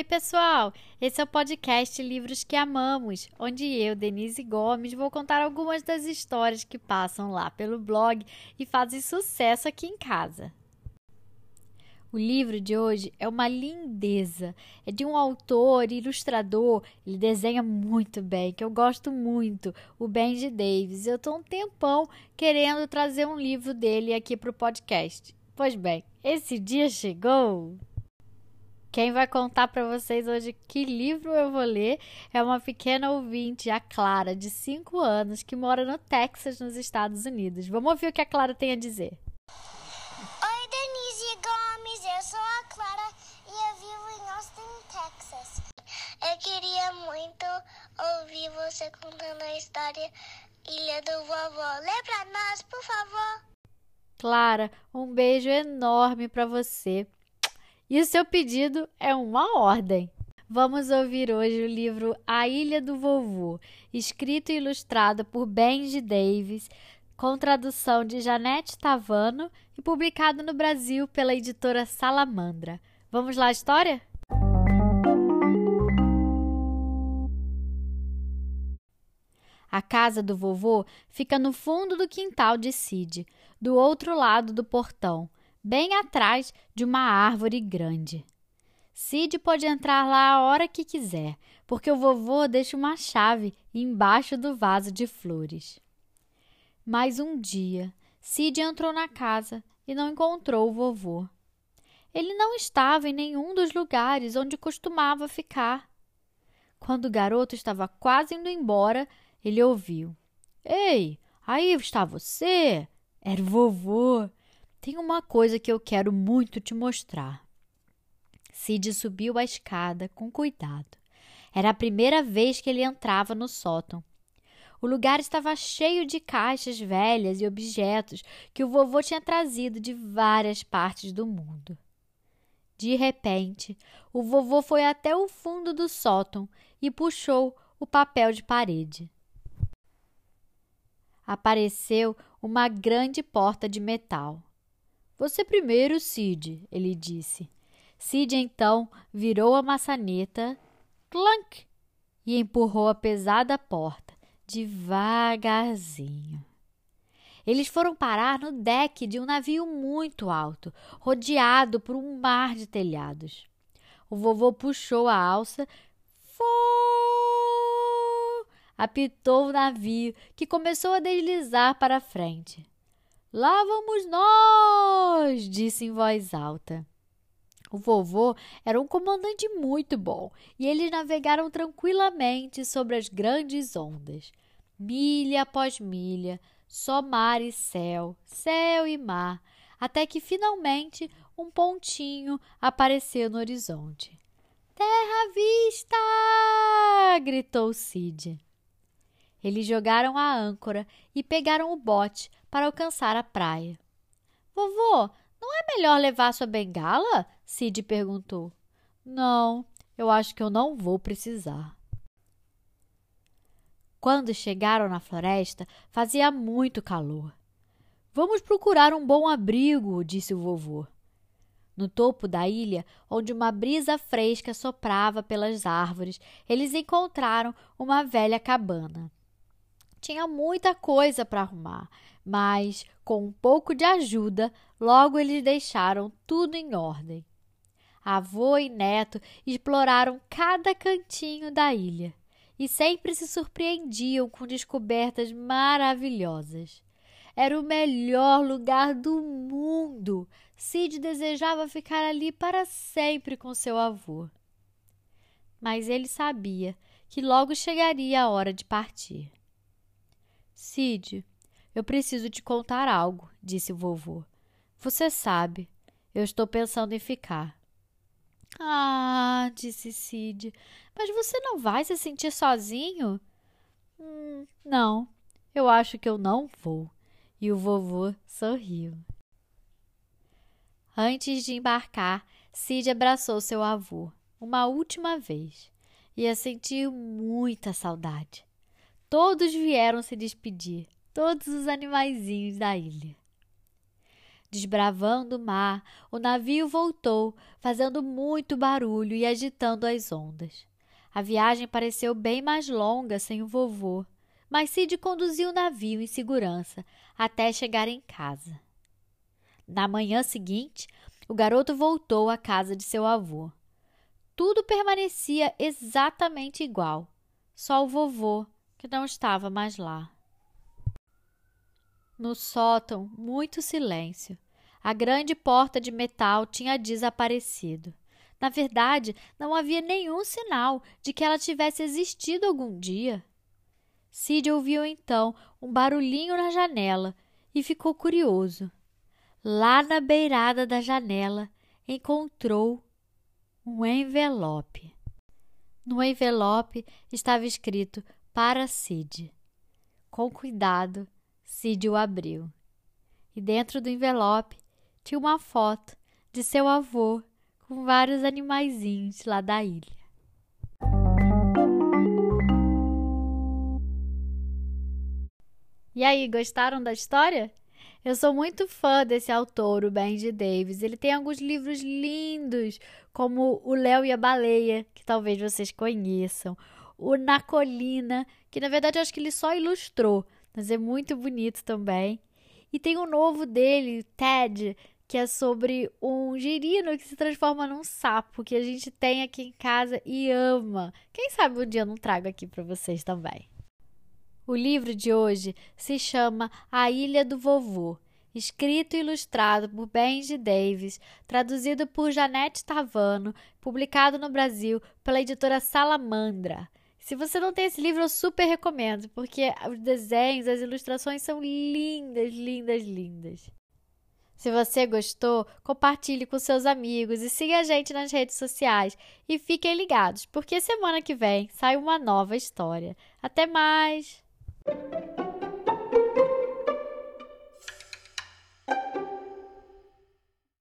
Oi, pessoal! Esse é o podcast Livros que Amamos, onde eu, Denise Gomes, vou contar algumas das histórias que passam lá pelo blog e fazem sucesso aqui em casa. O livro de hoje é uma lindeza. É de um autor, ilustrador, ele desenha muito bem, que eu gosto muito, o Benji Davis. Eu estou um tempão querendo trazer um livro dele aqui para o podcast. Pois bem, esse dia chegou! Quem vai contar para vocês hoje que livro eu vou ler é uma pequena ouvinte, a Clara, de 5 anos, que mora no Texas, nos Estados Unidos. Vamos ouvir o que a Clara tem a dizer. Oi, Denise Gomes, eu sou a Clara e eu vivo em Austin, Texas. Eu queria muito ouvir você contando a história Ilha do Vovô. Lê pra nós, por favor. Clara, um beijo enorme para você. E o seu pedido é uma ordem. Vamos ouvir hoje o livro A Ilha do Vovô, escrito e ilustrado por Benji Davis, com tradução de Janete Tavano e publicado no Brasil pela editora Salamandra. Vamos lá história? A casa do vovô fica no fundo do quintal de Cid, do outro lado do portão bem atrás de uma árvore grande. Cid pode entrar lá a hora que quiser, porque o vovô deixa uma chave embaixo do vaso de flores. Mas um dia, Cid entrou na casa e não encontrou o vovô. Ele não estava em nenhum dos lugares onde costumava ficar. Quando o garoto estava quase indo embora, ele ouviu: Ei, aí está você! Era o vovô. Tem uma coisa que eu quero muito te mostrar. Cid subiu a escada com cuidado. Era a primeira vez que ele entrava no sótão. O lugar estava cheio de caixas velhas e objetos que o vovô tinha trazido de várias partes do mundo. De repente, o vovô foi até o fundo do sótão e puxou o papel de parede. Apareceu uma grande porta de metal. Você primeiro, Cid, ele disse. Cid então virou a maçaneta, clank, e empurrou a pesada porta, devagarzinho. Eles foram parar no deck de um navio muito alto, rodeado por um mar de telhados. O vovô puxou a alça, fô, apitou o navio, que começou a deslizar para frente. Lá vamos nós! disse em voz alta. O vovô era um comandante muito bom e eles navegaram tranquilamente sobre as grandes ondas. Milha após milha, só mar e céu, céu e mar, até que finalmente um pontinho apareceu no horizonte. Terra à vista! gritou Cid. Eles jogaram a âncora e pegaram o bote para alcançar a praia. Vovô, não é melhor levar sua bengala? Cid perguntou. Não, eu acho que eu não vou precisar. Quando chegaram na floresta, fazia muito calor. Vamos procurar um bom abrigo, disse o vovô. No topo da ilha, onde uma brisa fresca soprava pelas árvores, eles encontraram uma velha cabana. Tinha muita coisa para arrumar, mas, com um pouco de ajuda, logo eles deixaram tudo em ordem. Avô e neto exploraram cada cantinho da ilha e sempre se surpreendiam com descobertas maravilhosas. Era o melhor lugar do mundo. Cid desejava ficar ali para sempre com seu avô. Mas ele sabia que logo chegaria a hora de partir. Cid, eu preciso te contar algo, disse o vovô. Você sabe, eu estou pensando em ficar. Ah, disse Cid, mas você não vai se sentir sozinho? Hum, não, eu acho que eu não vou. E o vovô sorriu. Antes de embarcar, Cid abraçou seu avô uma última vez. Ia sentir muita saudade. Todos vieram se despedir, todos os animaizinhos da ilha. Desbravando o mar, o navio voltou, fazendo muito barulho e agitando as ondas. A viagem pareceu bem mais longa sem o vovô, mas Cid conduziu o navio em segurança até chegar em casa. Na manhã seguinte, o garoto voltou à casa de seu avô. Tudo permanecia exatamente igual, só o vovô, que não estava mais lá. No sótão, muito silêncio. A grande porta de metal tinha desaparecido. Na verdade, não havia nenhum sinal de que ela tivesse existido algum dia. Cid ouviu então um barulhinho na janela e ficou curioso. Lá na beirada da janela encontrou um envelope. No envelope estava escrito para Cid. Com cuidado, Cid o abriu. E dentro do envelope tinha uma foto de seu avô com vários animaizinhos lá da ilha. E aí, gostaram da história? Eu sou muito fã desse autor, o Benji Davis. Ele tem alguns livros lindos, como O Léo e a Baleia, que talvez vocês conheçam. O Na Colina, que na verdade eu acho que ele só ilustrou, mas é muito bonito também. E tem o um novo dele, Ted, que é sobre um girino que se transforma num sapo, que a gente tem aqui em casa e ama. Quem sabe um dia eu não trago aqui para vocês também. O livro de hoje se chama A Ilha do Vovô, escrito e ilustrado por Benji Davis, traduzido por Janete Tavano, publicado no Brasil pela editora Salamandra. Se você não tem esse livro, eu super recomendo, porque os desenhos, as ilustrações são lindas, lindas, lindas. Se você gostou, compartilhe com seus amigos e siga a gente nas redes sociais. E fiquem ligados, porque semana que vem sai uma nova história. Até mais!